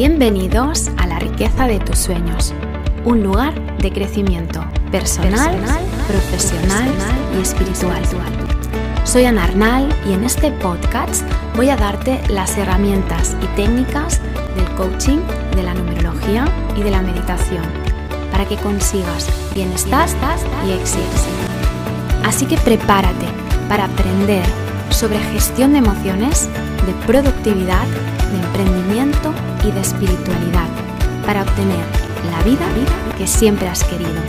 Bienvenidos a la riqueza de tus sueños, un lugar de crecimiento personal, profesional y espiritual. Soy Ana Arnal y en este podcast voy a darte las herramientas y técnicas del coaching, de la numerología y de la meditación para que consigas bienestar y éxito. Así que prepárate para aprender sobre gestión de emociones, de productividad, de emprendimiento y de espiritualidad para obtener la vida que siempre has querido.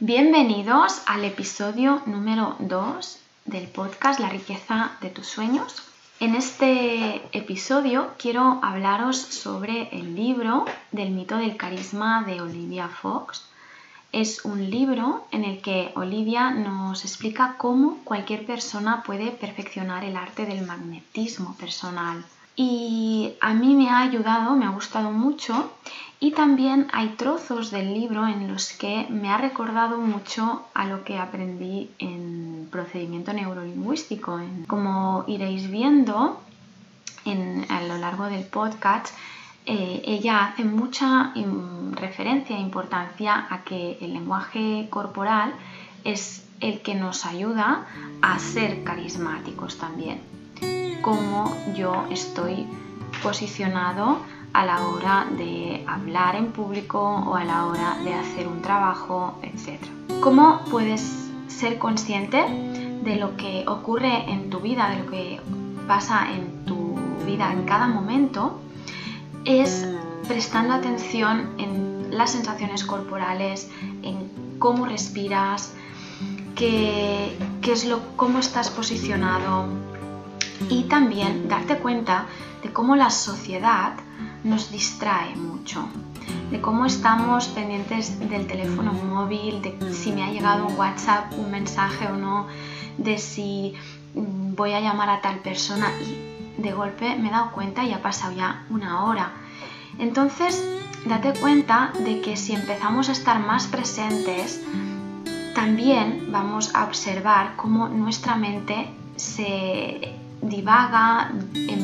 Bienvenidos al episodio número 2 del podcast La riqueza de tus sueños. En este episodio quiero hablaros sobre el libro del mito del carisma de Olivia Fox es un libro en el que Olivia nos explica cómo cualquier persona puede perfeccionar el arte del magnetismo personal. Y a mí me ha ayudado, me ha gustado mucho y también hay trozos del libro en los que me ha recordado mucho a lo que aprendí en procedimiento neurolingüístico. Como iréis viendo a lo largo del podcast, eh, ella hace mucha referencia e importancia a que el lenguaje corporal es el que nos ayuda a ser carismáticos también, como yo estoy posicionado a la hora de hablar en público o a la hora de hacer un trabajo, etc. ¿Cómo puedes ser consciente de lo que ocurre en tu vida, de lo que pasa en tu vida en cada momento? Es prestando atención en las sensaciones corporales, en cómo respiras, qué, es lo, cómo estás posicionado y también darte cuenta de cómo la sociedad nos distrae mucho, de cómo estamos pendientes del teléfono móvil, de si me ha llegado un WhatsApp, un mensaje o no, de si voy a llamar a tal persona y de golpe me he dado cuenta y ha pasado ya una hora. Entonces, date cuenta de que si empezamos a estar más presentes, también vamos a observar cómo nuestra mente se divaga,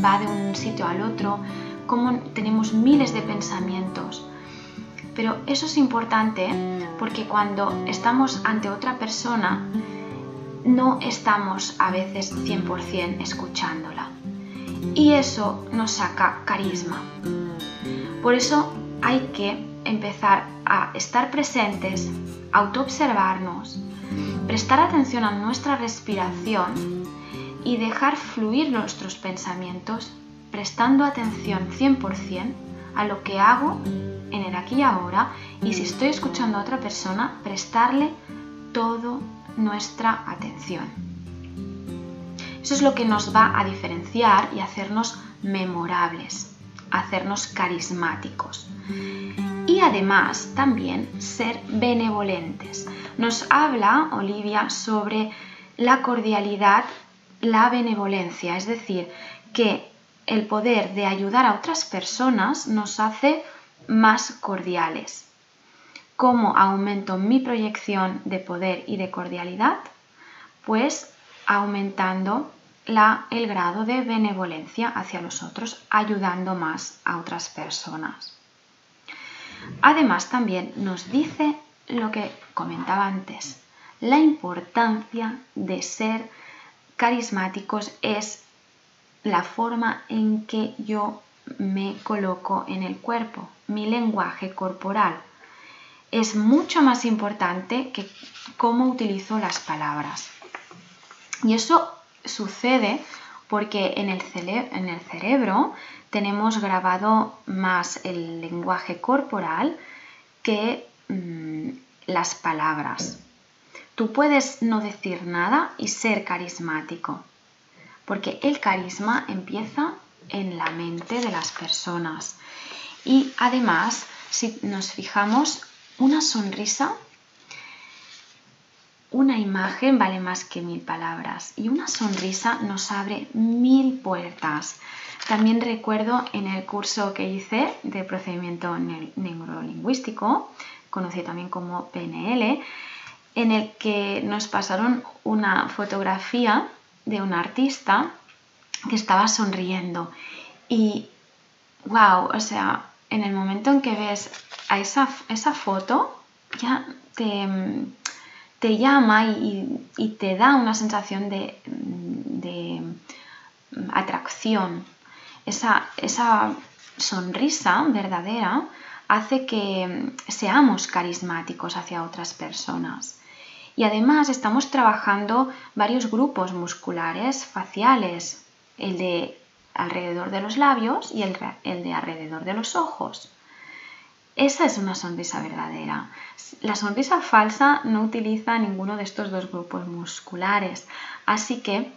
va de un sitio al otro, cómo tenemos miles de pensamientos. Pero eso es importante porque cuando estamos ante otra persona, no estamos a veces 100% escuchándola y eso nos saca carisma. Por eso hay que empezar a estar presentes, autoobservarnos, prestar atención a nuestra respiración y dejar fluir nuestros pensamientos prestando atención 100% a lo que hago en el aquí y ahora y si estoy escuchando a otra persona, prestarle toda nuestra atención. Eso es lo que nos va a diferenciar y hacernos memorables, hacernos carismáticos. Y además también ser benevolentes. Nos habla Olivia sobre la cordialidad, la benevolencia, es decir, que el poder de ayudar a otras personas nos hace más cordiales. ¿Cómo aumento mi proyección de poder y de cordialidad? Pues aumentando el grado de benevolencia hacia los otros, ayudando más a otras personas. Además, también nos dice lo que comentaba antes, la importancia de ser carismáticos es la forma en que yo me coloco en el cuerpo, mi lenguaje corporal. Es mucho más importante que cómo utilizo las palabras. Y eso sucede porque en el, cerebro tenemos grabado más el lenguaje corporal que mm, las palabras. Tú puedes no decir nada y ser carismático, porque el carisma empieza en la mente de las personas. Y además, si nos fijamos, una sonrisa una imagen vale más que mil palabras y una sonrisa nos abre mil puertas. También recuerdo en el curso que hice de procedimiento neurolingüístico, conocido también como PNL, en el que nos pasaron una fotografía de un artista que estaba sonriendo. Y, wow, o sea, en el momento en que ves a esa, esa foto, ya te, te llama y, te da una sensación de, de atracción. Esa, esa sonrisa verdadera hace que seamos carismáticos hacia otras personas. Y además estamos trabajando varios grupos musculares faciales, el de alrededor de los labios y el, de alrededor de los ojos. Esa es una sonrisa verdadera. La sonrisa falsa no utiliza ninguno de estos dos grupos musculares. Así que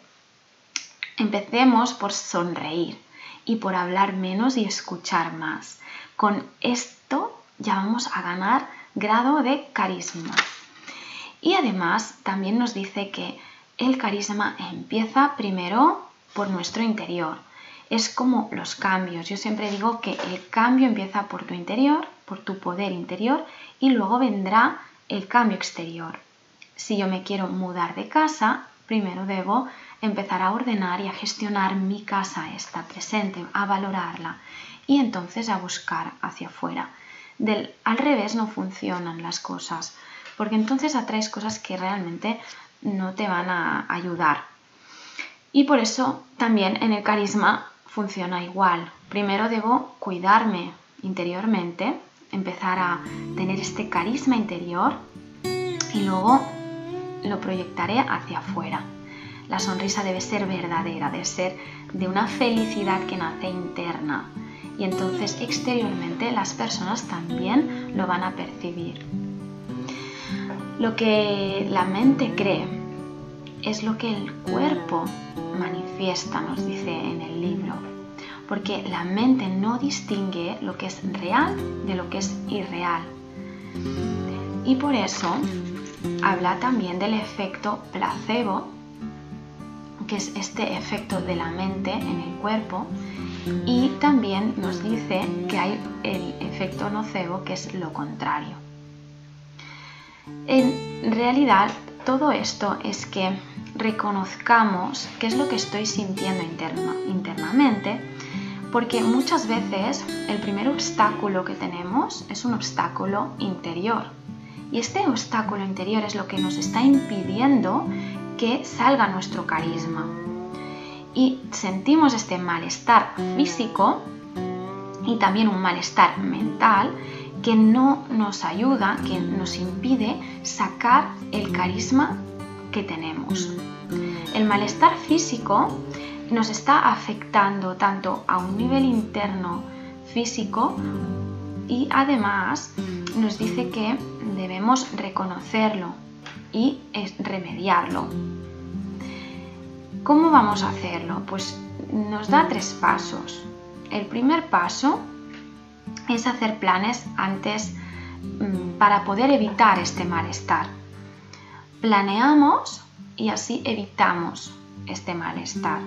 empecemos por sonreír y por hablar menos y escuchar más. Con esto ya vamos a ganar grado de carisma. Y además también nos dice que el carisma empieza primero por nuestro interior. Es como los cambios. Yo siempre digo que el cambio empieza por tu interior, por tu poder interior y luego vendrá el cambio exterior. Si yo me quiero mudar de casa, primero debo empezar a ordenar y a gestionar mi casa esta presente, a valorarla y entonces a buscar hacia afuera. Del, al revés no funcionan las cosas, porque entonces atraes cosas que realmente no te van a ayudar. Y por eso también en el carisma funciona igual. Primero debo cuidarme interiormente, empezar a tener este carisma interior y luego lo proyectaré hacia afuera. La sonrisa debe ser verdadera, debe ser de una felicidad que nace interna. Y entonces exteriormente las personas también lo van a percibir. Lo que la mente cree es lo que el cuerpo manifiesta, nos dice en el libro. Porque la mente no distingue lo que es real de lo que es irreal. Y por eso habla también del efecto placebo que es este efecto de la mente en el cuerpo, y también nos dice que hay el efecto nocebo, que es lo contrario. En realidad, todo esto es que reconozcamos qué es lo que estoy sintiendo internamente, porque muchas veces el primer obstáculo que tenemos es un obstáculo interior. Y este obstáculo interior es lo que nos está impidiendo que salga nuestro carisma. Y sentimos este malestar físico y también un malestar mental que no nos ayuda, que nos impide sacar el carisma que tenemos. El malestar físico nos está afectando tanto a un nivel interno físico y además nos dice que debemos reconocerlo, y remediarlo. ¿Cómo vamos a hacerlo? Pues nos da tres pasos. El primer paso es hacer planes antes mm, para poder evitar este malestar. Planeamos y así evitamos este malestar.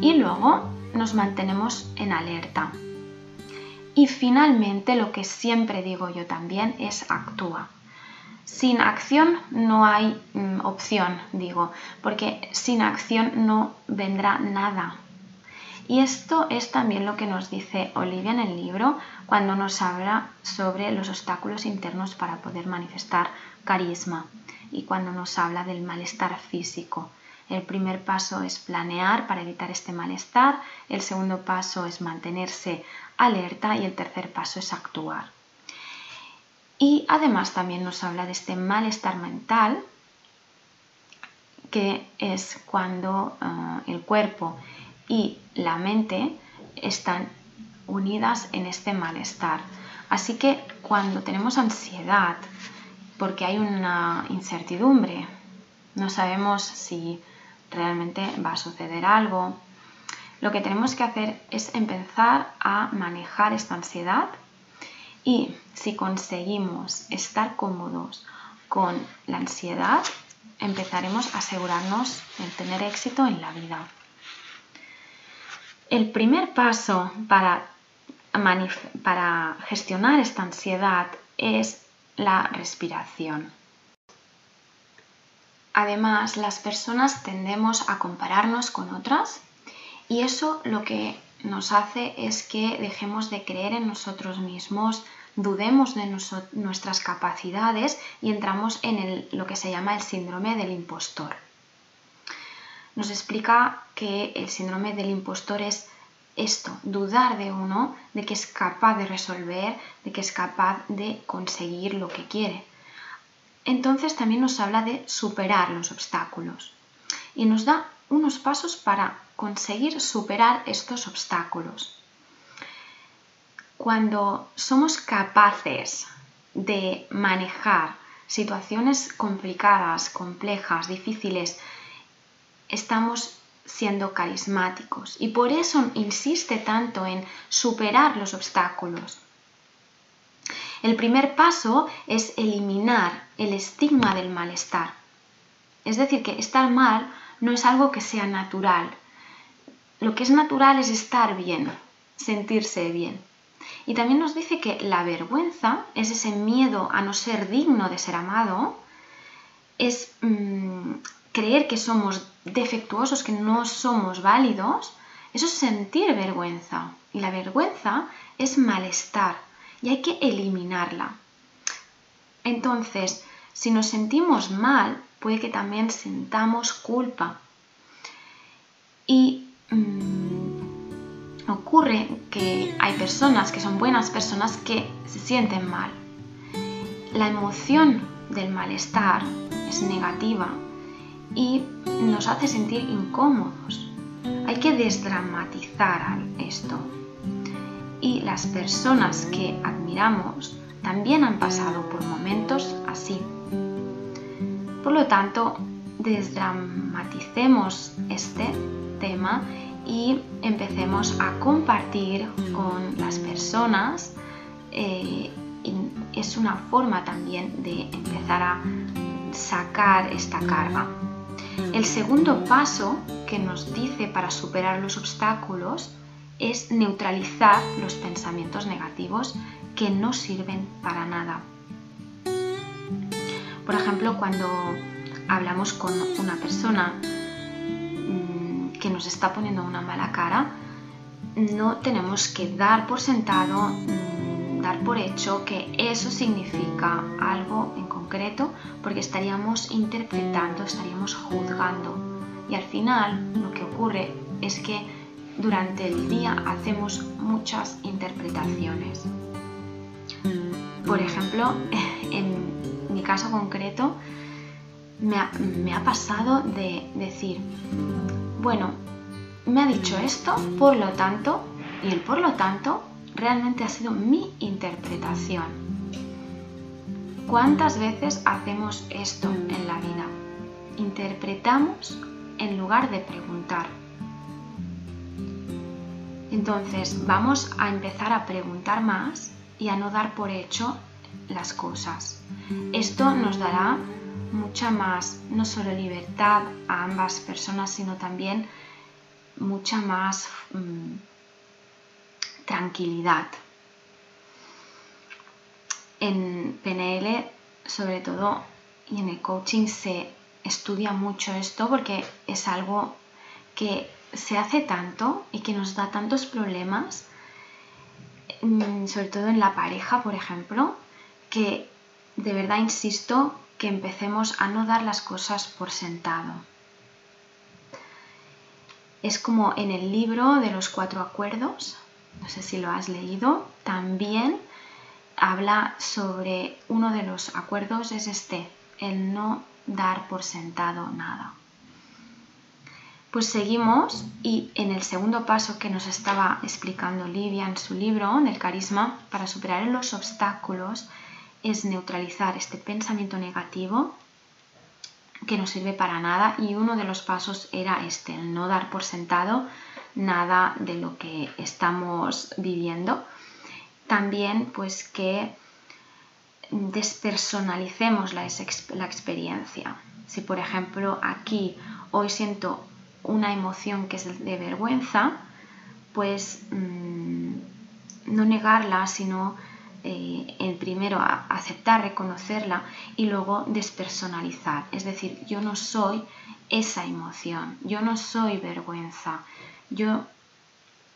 Y luego nos mantenemos en alerta. Y finalmente, lo que siempre digo yo también es actúa. Sin acción no hay mm, opción, digo, porque sin acción no vendrá nada. Y esto es también lo que nos dice Olivia en el libro cuando nos habla sobre los obstáculos internos para poder manifestar carisma y cuando nos habla del malestar físico. El primer paso es planear para evitar este malestar, el segundo paso es mantenerse alerta y el tercer paso es actuar. Y además también nos habla de este malestar mental, que es cuando eh, el cuerpo y la mente están unidas en este malestar. Así que cuando tenemos ansiedad, porque hay una incertidumbre, no sabemos si realmente va a suceder algo, lo que tenemos que hacer es empezar a manejar esta ansiedad y si conseguimos estar cómodos con la ansiedad, empezaremos a asegurarnos de tener éxito en la vida. El primer paso para, para gestionar esta ansiedad es la respiración. Además, las personas tendemos a compararnos con otras Y eso lo que nos hace es que dejemos de creer en nosotros mismos, dudemos de nuestras capacidades y entramos en lo que se llama el síndrome del impostor. Nos explica que el síndrome del impostor es esto, dudar de uno, de que es capaz de resolver, de que es capaz de conseguir lo que quiere. Entonces también nos habla de superar los obstáculos y nos da unos pasos para conseguir superar estos obstáculos. Cuando somos capaces de manejar situaciones complicadas, complejas, difíciles, estamos siendo carismáticos y por eso insiste tanto en superar los obstáculos. El primer paso es eliminar el estigma del malestar. Es decir, que estar mal no es algo que sea natural. Lo que es natural es estar bien, sentirse bien. Y también nos dice que la vergüenza es ese miedo a no ser digno de ser amado, es mm, creer que somos defectuosos, que no somos válidos, eso es sentir vergüenza. Y la vergüenza es malestar y hay que eliminarla. Entonces, si nos sentimos mal, puede que también sintamos culpa. Y mm, ocurre que hay personas que son buenas personas que se sienten mal. La emoción del malestar es negativa y nos hace sentir incómodos. Hay que desdramatizar esto. Y las personas que admiramos también han pasado por momentos así. Por lo tanto, desdramaticemos este tema y empecemos a compartir con las personas. Eh, es una forma también de empezar a sacar esta carga. El segundo paso que nos dice para superar los obstáculos es neutralizar los pensamientos negativos que no sirven para nada. Por ejemplo, cuando hablamos con una persona mm, que nos está poniendo una mala cara, no tenemos que dar por sentado, mm, dar por hecho que eso significa algo en concreto, porque estaríamos interpretando, estaríamos juzgando. Y al final lo que ocurre es que durante el día hacemos muchas interpretaciones. Por ejemplo, en mi caso concreto, me ha, pasado de decir, bueno, me ha dicho esto, por lo tanto, y el por lo tanto realmente ha sido mi interpretación. ¿Cuántas veces hacemos esto en la vida? Interpretamos en lugar de preguntar. Entonces vamos a empezar a preguntar más y a no dar por hecho las cosas. Esto nos dará mucha más, no solo libertad a ambas personas, sino también mucha más mm, tranquilidad. En PNL, sobre todo, y en el coaching se estudia mucho esto porque es algo que se hace tanto y que nos da tantos problemas, mm, sobre todo en la pareja, por ejemplo, que de verdad insisto que empecemos a no dar las cosas por sentado. Es como en el libro de los cuatro acuerdos, no sé si lo has leído, también habla sobre uno de los acuerdos, es este, el no dar por sentado nada. Pues seguimos y en el segundo paso que nos estaba explicando Livia en su libro del carisma para superar los obstáculos, es neutralizar este pensamiento negativo que no sirve para nada y uno de los pasos era este, el no dar por sentado nada de lo que estamos viviendo. También pues que despersonalicemos la, experiencia. Si por ejemplo aquí hoy siento una emoción que es de vergüenza, pues mm, no negarla, sino eh, el primero aceptar, reconocerla y luego despersonalizar. Es decir, yo no soy esa emoción, yo no soy vergüenza, yo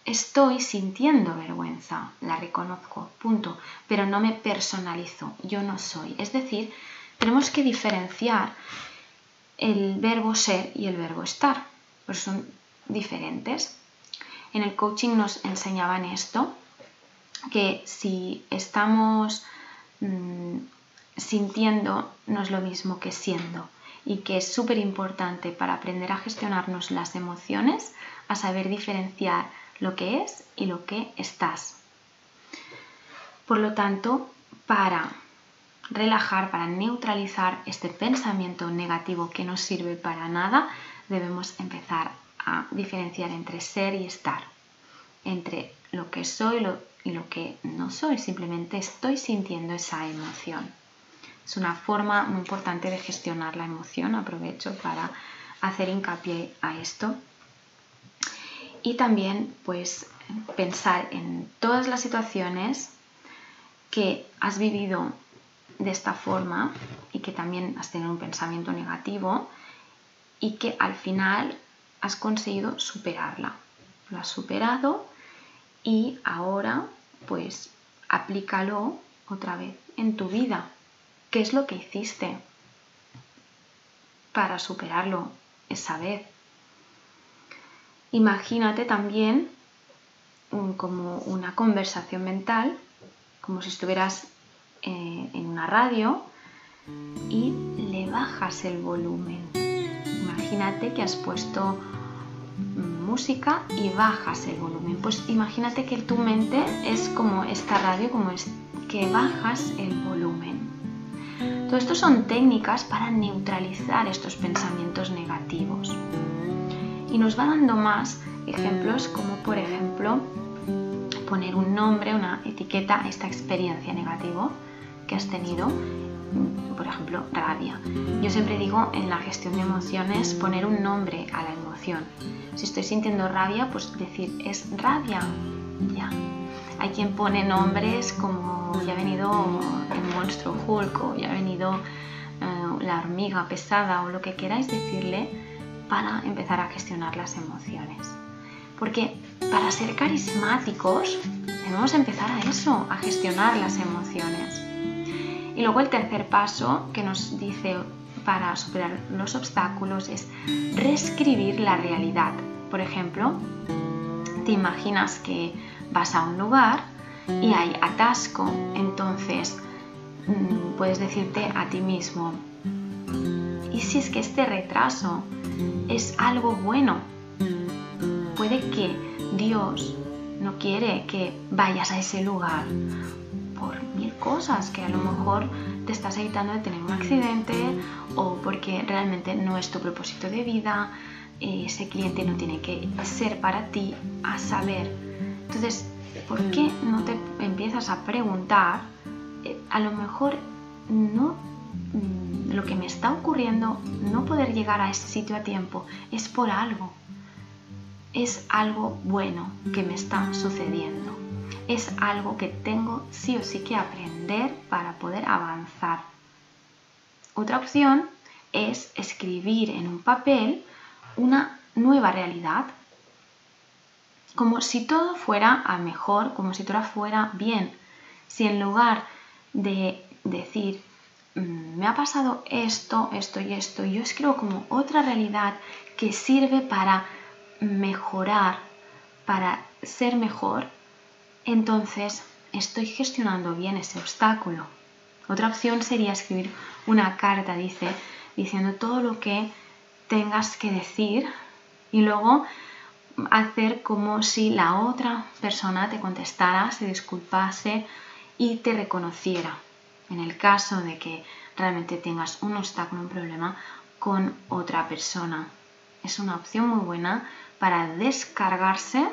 estoy sintiendo vergüenza, la reconozco, punto, pero no me personalizo, yo no soy. Es decir, tenemos que diferenciar el verbo ser y el verbo estar, pues son diferentes. En el coaching nos enseñaban esto, que si estamos mm, sintiendo no es lo mismo que siendo y que es súper importante para aprender a gestionarnos las emociones, a saber diferenciar lo que es y lo que estás. Por lo tanto, para relajar, para neutralizar este pensamiento negativo que no sirve para nada, debemos empezar a diferenciar entre ser y estar, entre lo que soy y lo que no soy, simplemente estoy sintiendo esa emoción. Es una forma muy importante de gestionar la emoción, aprovecho para hacer hincapié a esto. Y también pues pensar en todas las situaciones que has vivido de esta forma y que también has tenido un pensamiento negativo y que al final has conseguido superarla. Lo has superado y ahora pues aplícalo otra vez en tu vida. ¿Qué es lo que hiciste para superarlo esa vez? Imagínate también como una conversación mental, como si estuvieras eh, en una radio y le bajas el volumen. Imagínate que has puesto música y bajas el volumen. Pues imagínate que tu mente es como esta radio, como es que bajas el volumen. Todo esto son técnicas para neutralizar estos pensamientos negativos. Y nos va dando más ejemplos como por ejemplo poner un nombre, una etiqueta a esta experiencia negativa que has tenido, por ejemplo, rabia. Yo siempre digo en la gestión de emociones poner un nombre a la emoción. Si estoy sintiendo rabia, pues decir es rabia, ya. Hay quien pone nombres como ya ha venido el monstruo Hulk o ya ha venido eh, la hormiga pesada o lo que queráis decirle para empezar a gestionar las emociones. Porque para ser carismáticos debemos empezar a eso, a gestionar las emociones. Y luego el tercer paso que nos dice para superar los obstáculos es reescribir la realidad. Por ejemplo, te imaginas que vas a un lugar y hay atasco, entonces mm, puedes decirte a ti mismo, ¿y si es que este retraso es algo bueno? Puede que Dios no quiere que vayas a ese lugar por cosas que a lo mejor te estás evitando de tener un accidente o porque realmente no es tu propósito de vida, ese cliente no tiene que ser para ti, a saber. Entonces, ¿por qué no te empiezas a preguntar? Eh, a lo mejor no mm, lo que me está ocurriendo, no poder llegar a ese sitio a tiempo, es por algo. Es algo bueno que me está sucediendo es algo que tengo sí o sí que aprender para poder avanzar. Otra opción es escribir en un papel una nueva realidad, como si todo fuera a mejor, como si todo fuera bien. Si en lugar de decir, mm, me ha pasado esto, esto y esto, yo escribo como otra realidad que sirve para mejorar, para ser mejor, entonces estoy gestionando bien ese obstáculo. Otra opción sería escribir una carta, dice, diciendo todo lo que tengas que decir y luego hacer como si la otra persona te contestara, se disculpase y te reconociera. En el caso de que realmente tengas un obstáculo, un problema con otra persona. Es una opción muy buena para descargarse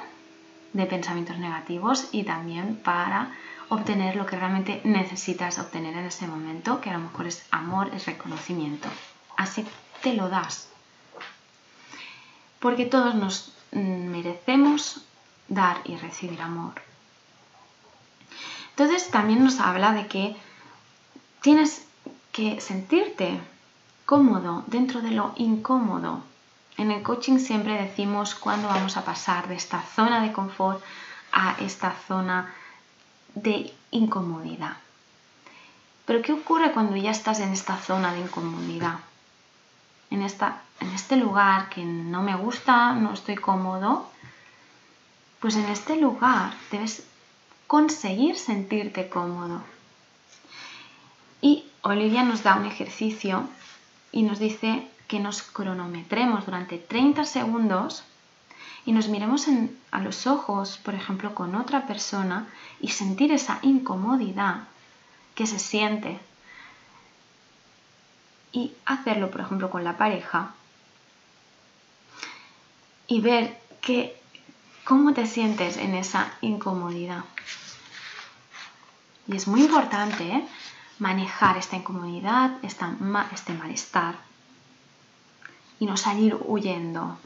de pensamientos negativos y también para obtener lo que realmente necesitas obtener en ese momento, que a lo mejor es amor, es reconocimiento. Así te lo das. Porque todos nos merecemos dar y recibir amor. Entonces también nos habla de que tienes que sentirte cómodo dentro de lo incómodo. En el coaching siempre decimos cuándo vamos a pasar de esta zona de confort a esta zona de incomodidad. Pero ¿qué ocurre cuando ya estás en esta zona de incomodidad? En, esta, en este lugar que no me gusta, no estoy cómodo, pues en este lugar debes conseguir sentirte cómodo. Y Olivia nos da un ejercicio y nos dice que nos cronometremos durante 30 segundos y nos miremos a los ojos, por ejemplo, con otra persona y sentir esa incomodidad que se siente. Y hacerlo, por ejemplo, con la pareja y ver que, cómo te sientes en esa incomodidad. Y es muy importante ¿eh? manejar esta incomodidad, este malestar y no salir huyendo.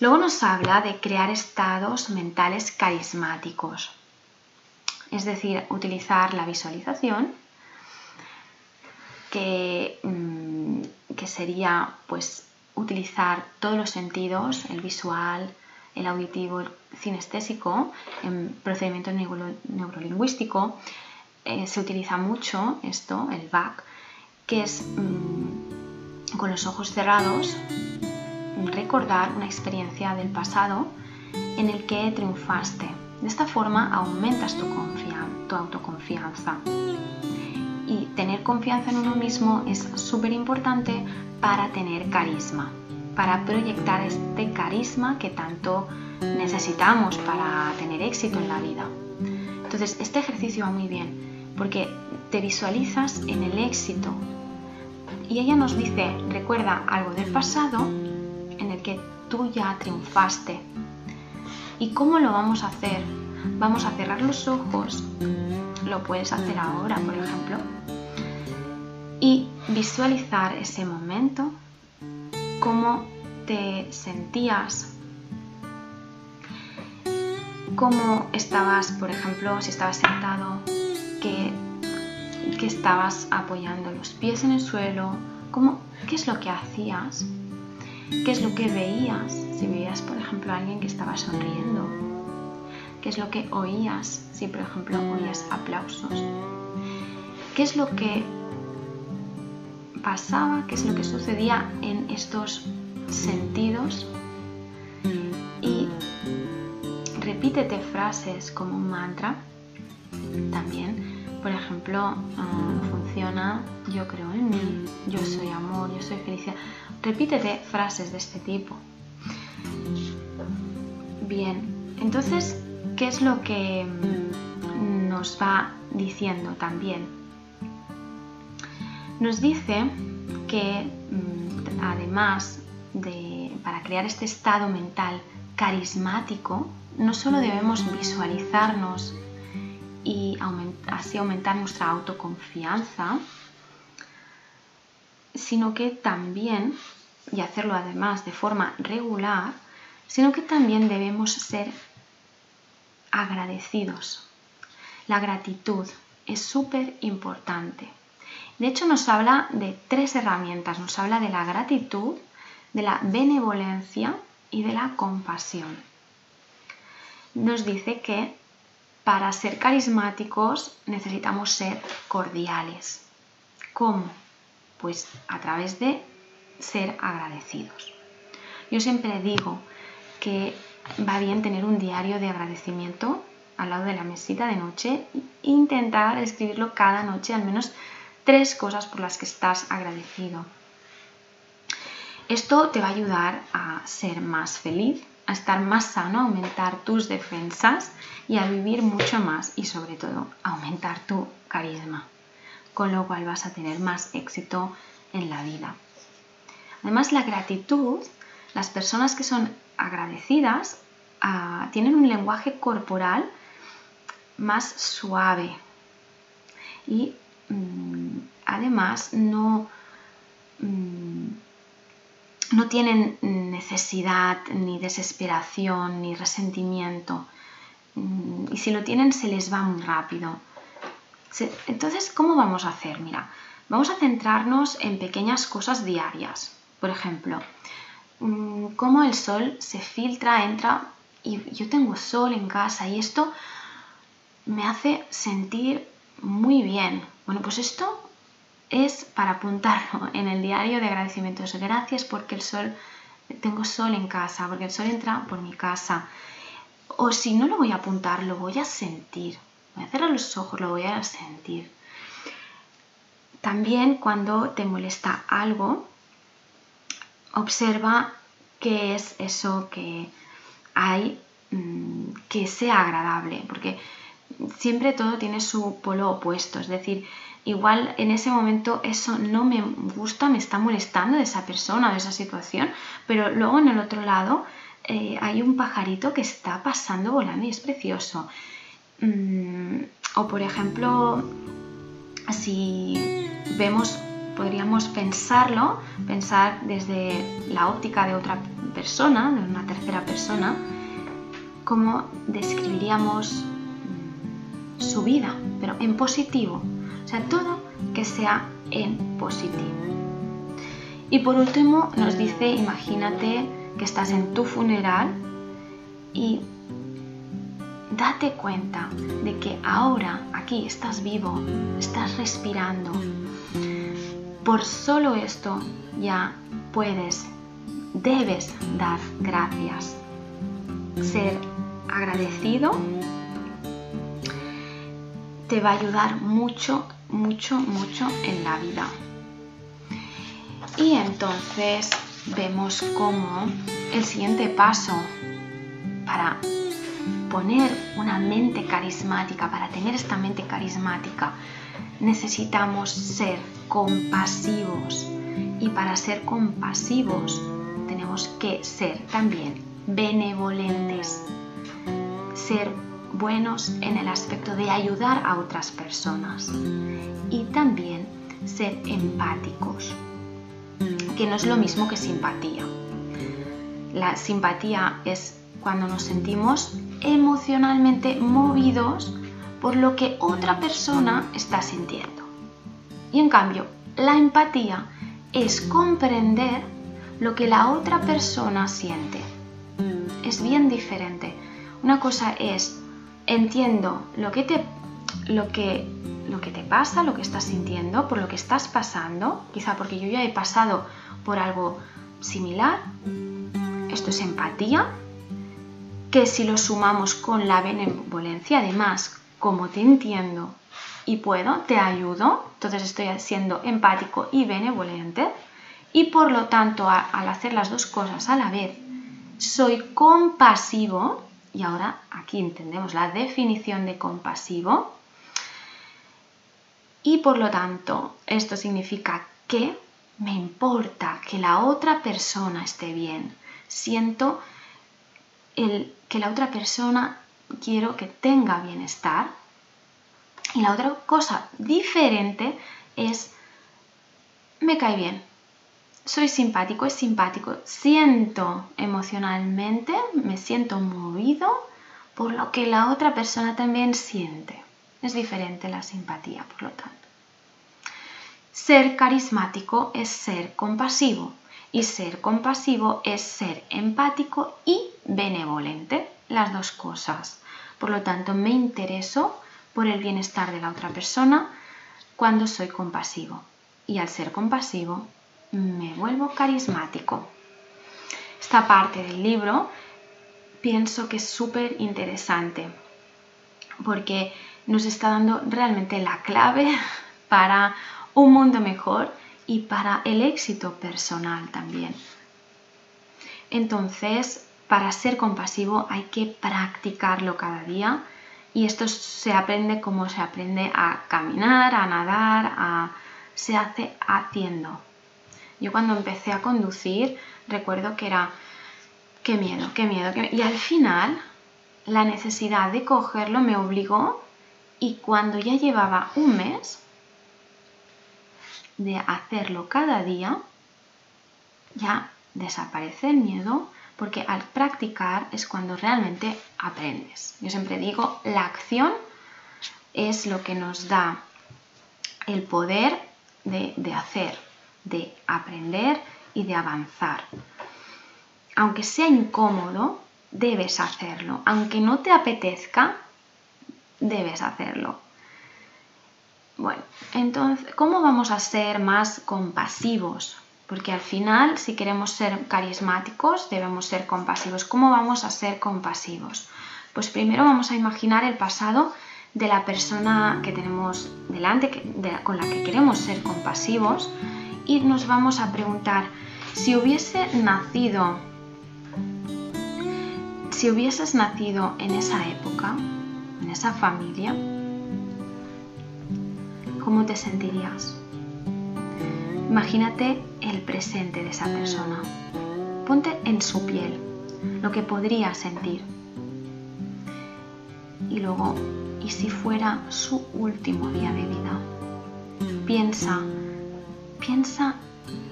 Luego nos habla de crear estados mentales carismáticos, es decir, utilizar la visualización, que, mm, que sería pues utilizar todos los sentidos, el visual, el auditivo, el cinestésico, en procedimiento neurolingüístico, eh, se utiliza mucho esto, el VAC, que es mm, con los ojos cerrados recordar una experiencia del pasado en el que triunfaste. De esta forma aumentas tu, tu autoconfianza. Y tener confianza en uno mismo es súper importante para tener carisma, para proyectar este carisma que tanto necesitamos para tener éxito en la vida. Entonces, este ejercicio va muy bien porque te visualizas en el éxito. Y ella nos dice, recuerda algo del pasado en el que tú ya triunfaste. ¿Y cómo lo vamos a hacer? Vamos a cerrar los ojos, lo puedes hacer ahora, por ejemplo, y visualizar ese momento, cómo te sentías, cómo estabas, por ejemplo, si estabas sentado, que, que estabas apoyando los pies en el suelo, cómo, qué es lo que hacías ¿Qué es lo que veías? Si veías, por ejemplo, a alguien que estaba sonriendo. ¿Qué es lo que oías? Si, por ejemplo, oías aplausos. ¿Qué es lo que pasaba? ¿Qué es lo que sucedía en estos sentidos? Y repítete frases como un mantra también. Por ejemplo, ah, funciona yo creo en mí, yo soy amor, yo soy felicidad. Repítete frases de este tipo. Bien, entonces, ¿qué es lo que mm, nos va diciendo también? Nos dice que mm, además de, para crear este estado mental carismático, no solo debemos visualizarnos y así aumentar nuestra autoconfianza, sino que también, y hacerlo además de forma regular, sino que también debemos ser agradecidos. La gratitud es súper importante. De hecho, nos habla de tres herramientas. Nos habla de la gratitud, de la benevolencia y de la compasión. Nos dice que para ser carismáticos necesitamos ser cordiales. ¿Cómo? Pues a través de ser agradecidos. Yo siempre digo que va bien tener un diario de agradecimiento al lado de la mesita de noche e intentar escribirlo cada noche, al menos tres cosas por las que estás agradecido. Esto te va a ayudar a ser más feliz, a estar más sano, a aumentar tus defensas y a vivir mucho más y sobre todo aumentar tu carisma con lo cual vas a tener más éxito en la vida. Además, la gratitud, las personas que son agradecidas ah, tienen un lenguaje corporal más suave y mm, además no, mm, no tienen necesidad ni desesperación ni resentimiento mm, y si lo tienen se les va muy rápido entonces, ¿cómo vamos a hacer? Mira, vamos a centrarnos en pequeñas cosas diarias. Por ejemplo, mm, cómo el sol se filtra, entra y yo tengo sol en casa y esto me hace sentir muy bien. Bueno, pues esto es para apuntarlo en el diario de agradecimientos. Gracias porque el sol, tengo sol en casa, porque el sol entra por mi casa. O si no lo voy a apuntar, lo voy a sentir. Voy a cerrar los ojos, lo voy a sentir. También cuando te molesta algo, observa qué es eso que hay mm, que sea agradable, porque siempre todo tiene su polo opuesto, es decir, igual en ese momento eso no me gusta, me está molestando de esa persona, de esa situación, pero luego en el otro lado eh, hay un pajarito que está pasando volando y es precioso. Mm, o por ejemplo, si vemos, podríamos pensarlo, pensar desde la óptica de otra persona, de una tercera persona, cómo describiríamos su vida, pero en positivo. O sea, todo que sea en positivo. Y por último nos dice, imagínate que estás en tu funeral y date cuenta de que ahora aquí estás vivo, estás respirando. Por solo esto ya puedes, debes dar gracias. Ser agradecido te va a ayudar mucho, mucho, mucho en la vida. Y entonces vemos cómo el siguiente paso para poner una mente carismática, para tener esta mente carismática, necesitamos ser compasivos. Y para ser compasivos tenemos que ser también benevolentes, ser buenos en el aspecto de ayudar a otras personas y también ser empáticos, que no es lo mismo que simpatía. La simpatía es cuando nos sentimos emocionalmente movidos por lo que otra persona está sintiendo. Y en cambio, la empatía es comprender lo que la otra persona siente. Es bien diferente. Una cosa es entiendo lo que te, lo que, lo que te pasa, lo que estás sintiendo, por lo que estás pasando, quizá porque yo ya he pasado por algo similar. Esto es empatía, que si lo sumamos con la benevolencia, además, como te entiendo y puedo, te ayudo, entonces estoy siendo empático y benevolente, y por lo tanto, al hacer las dos cosas a la vez, soy compasivo, y ahora aquí entendemos la definición de compasivo. Y por lo tanto, esto significa que me importa que la otra persona esté bien. Siento el, que la otra persona quiero que tenga bienestar. Y la otra cosa diferente es me cae bien, soy simpático, es simpático, siento emocionalmente, me siento movido por lo que la otra persona también siente. Es diferente la simpatía, por lo tanto. Ser carismático es ser compasivo y ser compasivo es ser empático y benevolente, las dos cosas. Por lo tanto, me intereso por el bienestar de la otra persona cuando soy compasivo. Y al ser compasivo, me vuelvo carismático. Esta parte del libro pienso que es súper interesante porque nos está dando realmente la clave para un mundo mejor y para el éxito personal también. Entonces, para ser compasivo hay que practicarlo cada día y esto se aprende como se aprende a caminar, a nadar, a, se hace haciendo. Yo cuando empecé a conducir recuerdo que era, qué miedo, qué miedo, qué miedo. Y al final la necesidad de cogerlo me obligó y cuando ya llevaba un mes de hacerlo cada día, ya desaparece el miedo porque al practicar es cuando realmente aprendes. Yo siempre digo, la acción es lo que nos da el poder de, de hacer de aprender y de avanzar. Aunque sea incómodo, debes hacerlo. Aunque no te apetezca, debes hacerlo. Bueno, entonces, ¿cómo vamos a ser más compasivos? Porque al final, si queremos ser carismáticos, debemos ser compasivos. ¿Cómo vamos a ser compasivos? Pues primero vamos a imaginar el pasado de la persona que tenemos delante, con la que queremos ser compasivos, y nos vamos a preguntar, si hubiese nacido, si hubieses nacido en esa época, en esa familia, ¿cómo te sentirías? Imagínate el presente de esa persona. Ponte en su piel, lo que podría sentir. Y luego, ¿y si fuera su último día de vida? Piensa, piensa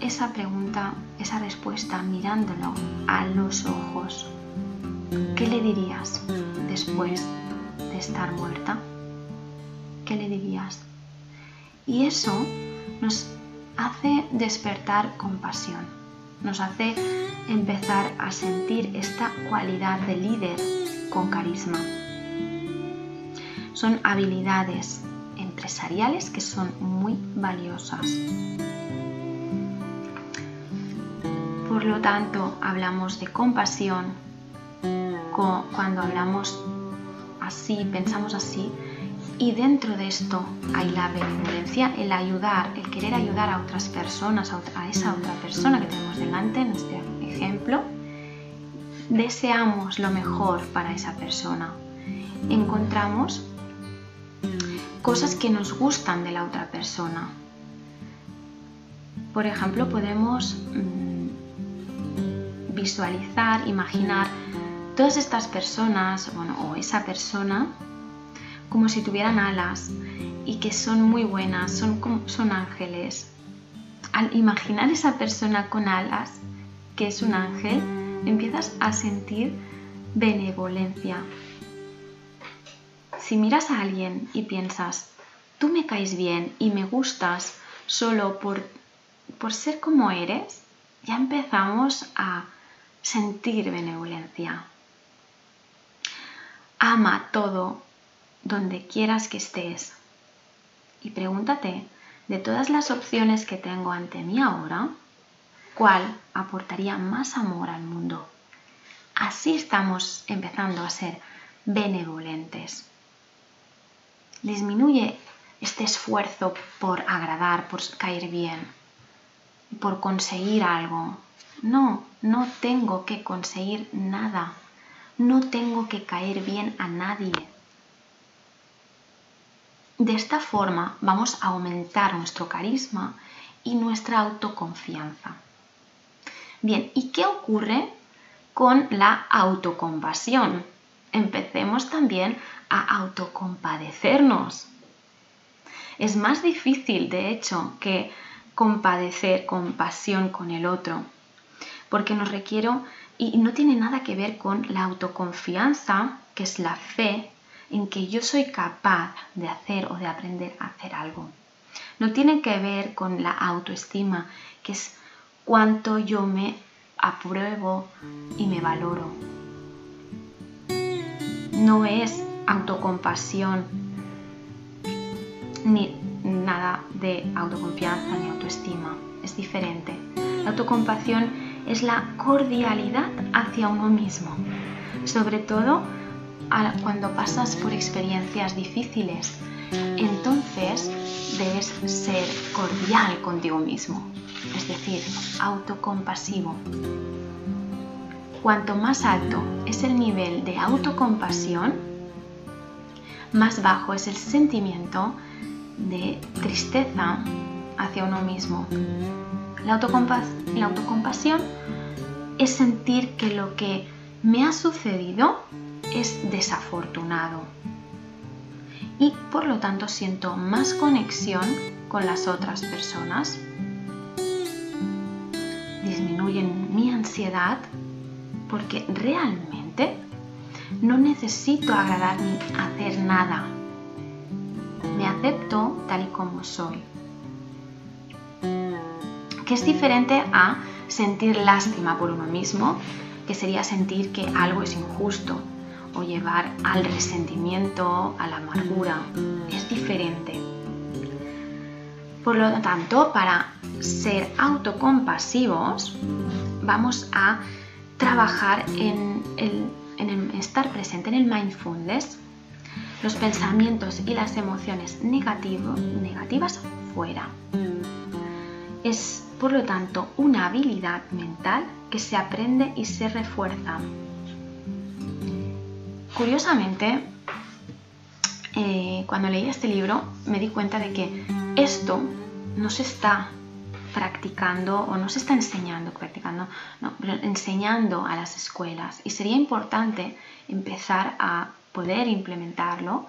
esa pregunta, esa respuesta mirándolo a los ojos. ¿Qué le dirías después de estar muerta? ¿Qué le dirías? Y eso nos hace despertar compasión, nos hace empezar a sentir esta cualidad de líder con carisma. Son habilidades empresariales que son muy valiosas. Por lo tanto, hablamos de compasión cuando hablamos así, pensamos así, y dentro de esto hay la benevolencia, el ayudar, el querer ayudar a otras personas, a, esa otra persona que tenemos delante en este ejemplo. Deseamos lo mejor para esa persona. Encontramos cosas que nos gustan de la otra persona. Por ejemplo, podemos mm, visualizar, imaginar todas estas personas, bueno, o esa persona como si tuvieran alas y que son muy buenas, son, son ángeles. Al imaginar esa persona con alas, que es un ángel, empiezas a sentir benevolencia. Si miras a alguien y piensas, tú me caes bien y me gustas solo por, por ser como eres, ya empezamos a sentir benevolencia. Ama todo donde quieras que estés. Y pregúntate, de todas las opciones que tengo ante mí ahora, ¿cuál aportaría más amor al mundo? Así estamos empezando a ser benevolentes. Disminuye este esfuerzo por agradar, por caer bien, por conseguir algo. No, no tengo que conseguir nada. No tengo que caer bien a nadie. De esta forma vamos a aumentar nuestro carisma y nuestra autoconfianza. Bien, ¿y qué ocurre con la autocompasión? Empecemos también a autocompadecernos. Es más difícil, de hecho, que compadecer compasión con el otro, porque nos requiero y no tiene nada que ver con la autoconfianza, que es la fe en que yo soy capaz de hacer o de aprender a hacer algo. No tiene que ver con la autoestima, que es cuánto yo me apruebo y me valoro. No es autocompasión ni nada de autoconfianza ni autoestima. Es diferente. La autocompasión es la cordialidad hacia uno mismo. Sobre todo cuando pasas por experiencias difíciles, entonces debes ser cordial contigo mismo, es decir, autocompasivo. Cuanto más alto es el nivel de autocompasión, más bajo es el sentimiento de tristeza hacia uno mismo. La, autocompasión es sentir que lo que me ha sucedido es desafortunado y por lo tanto siento más conexión con las otras personas. Disminuyen mi ansiedad porque realmente no necesito agradar ni hacer nada. Me acepto tal y como soy. Que es diferente a sentir lástima por uno mismo, que sería sentir que algo es injusto o llevar al resentimiento, a la amargura. Es diferente. Por lo tanto, para ser autocompasivos, vamos a trabajar en, estar presente en el mindfulness, los pensamientos y las emociones negativas fuera. Es, por lo tanto, una habilidad mental que se aprende y se refuerza. Curiosamente, eh, cuando leí este libro me di cuenta de que esto no se está practicando o no se está enseñando, practicando, no, enseñando a las escuelas. Y sería importante empezar a poder implementarlo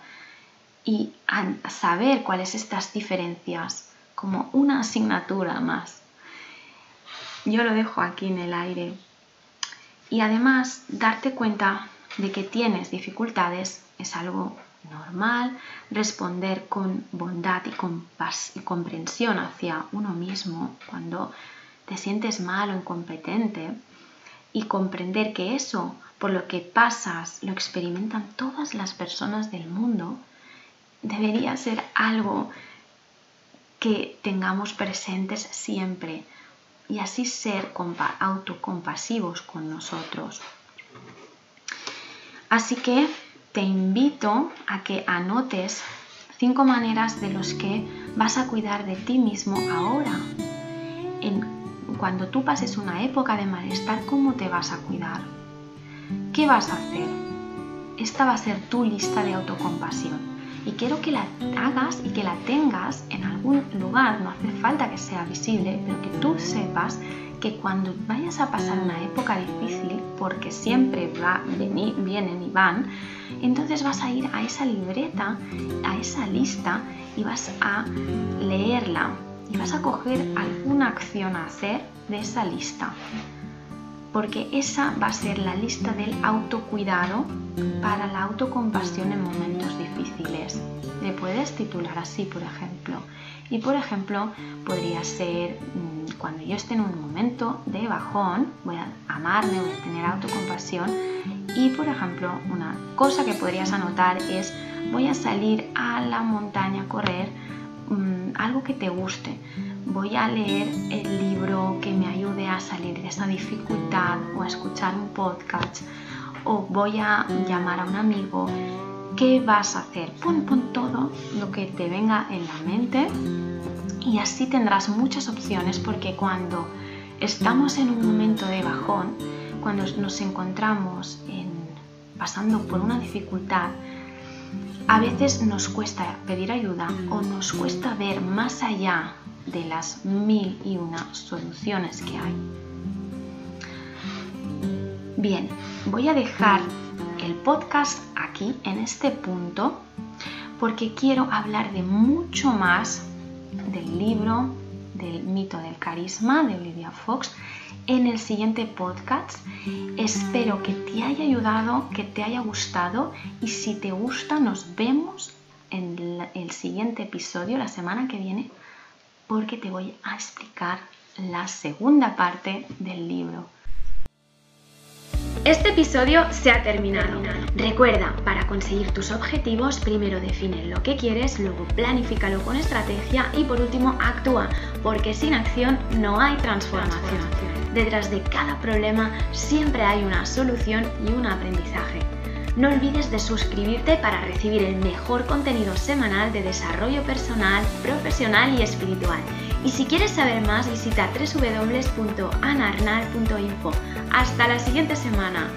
y a saber cuáles estas diferencias como una asignatura más. Yo lo dejo aquí en el aire. Y además, darte cuenta de que tienes dificultades es algo normal, responder con bondad y, comprensión hacia uno mismo cuando te sientes mal o incompetente y comprender que eso por lo que pasas lo experimentan todas las personas del mundo, debería ser algo que tengamos presentes siempre y así ser autocompasivos con nosotros. Así que te invito a que anotes cinco maneras de los que vas a cuidar de ti mismo ahora. Cuando tú pases una época de malestar, ¿cómo te vas a cuidar? ¿Qué vas a hacer? Esta va a ser tu lista de autocompasión y quiero que la hagas y que la tengas en algún lugar, no hace falta que sea visible, pero que tú sepas que cuando vayas a pasar una época difícil, porque siempre va, vienen y van, entonces vas a ir a esa libreta, a esa lista y vas a leerla y vas a coger alguna acción a hacer de esa lista porque esa va a ser la lista del autocuidado para la autocompasión en momentos difíciles. Le puedes titular así, por ejemplo. Y por ejemplo, podría ser mm, cuando yo esté en un momento de bajón, voy a amarme, voy a tener autocompasión. Y por ejemplo, una cosa que podrías anotar es voy a salir a la montaña a correr mm, algo que te guste voy a leer el libro que me ayude a salir de esa dificultad o a escuchar un podcast o voy a llamar a un amigo. ¿Qué vas a hacer? Pon, pon todo lo que te venga en la mente y así tendrás muchas opciones porque cuando estamos en un momento de bajón, cuando nos encontramos pasando por una dificultad, a veces nos cuesta pedir ayuda o nos cuesta ver más allá de las mil y una soluciones que hay. Bien, voy a dejar el podcast aquí en este punto porque quiero hablar de mucho más del libro del mito del carisma de Olivia Fox en el siguiente podcast. Espero que te haya ayudado, que te haya gustado y si te gusta nos vemos en el siguiente episodio la semana que viene porque te voy a explicar la segunda parte del libro. Este episodio se ha terminado. Recuerda, para conseguir tus objetivos, primero define lo que quieres, luego planifícalo con estrategia y por último actúa, porque sin acción no hay transformación. Detrás de cada problema siempre hay una solución y un aprendizaje. No olvides de suscribirte para recibir el mejor contenido semanal de desarrollo personal, profesional y espiritual. Y si quieres saber más, visita www.anarnal.info. Hasta la siguiente semana.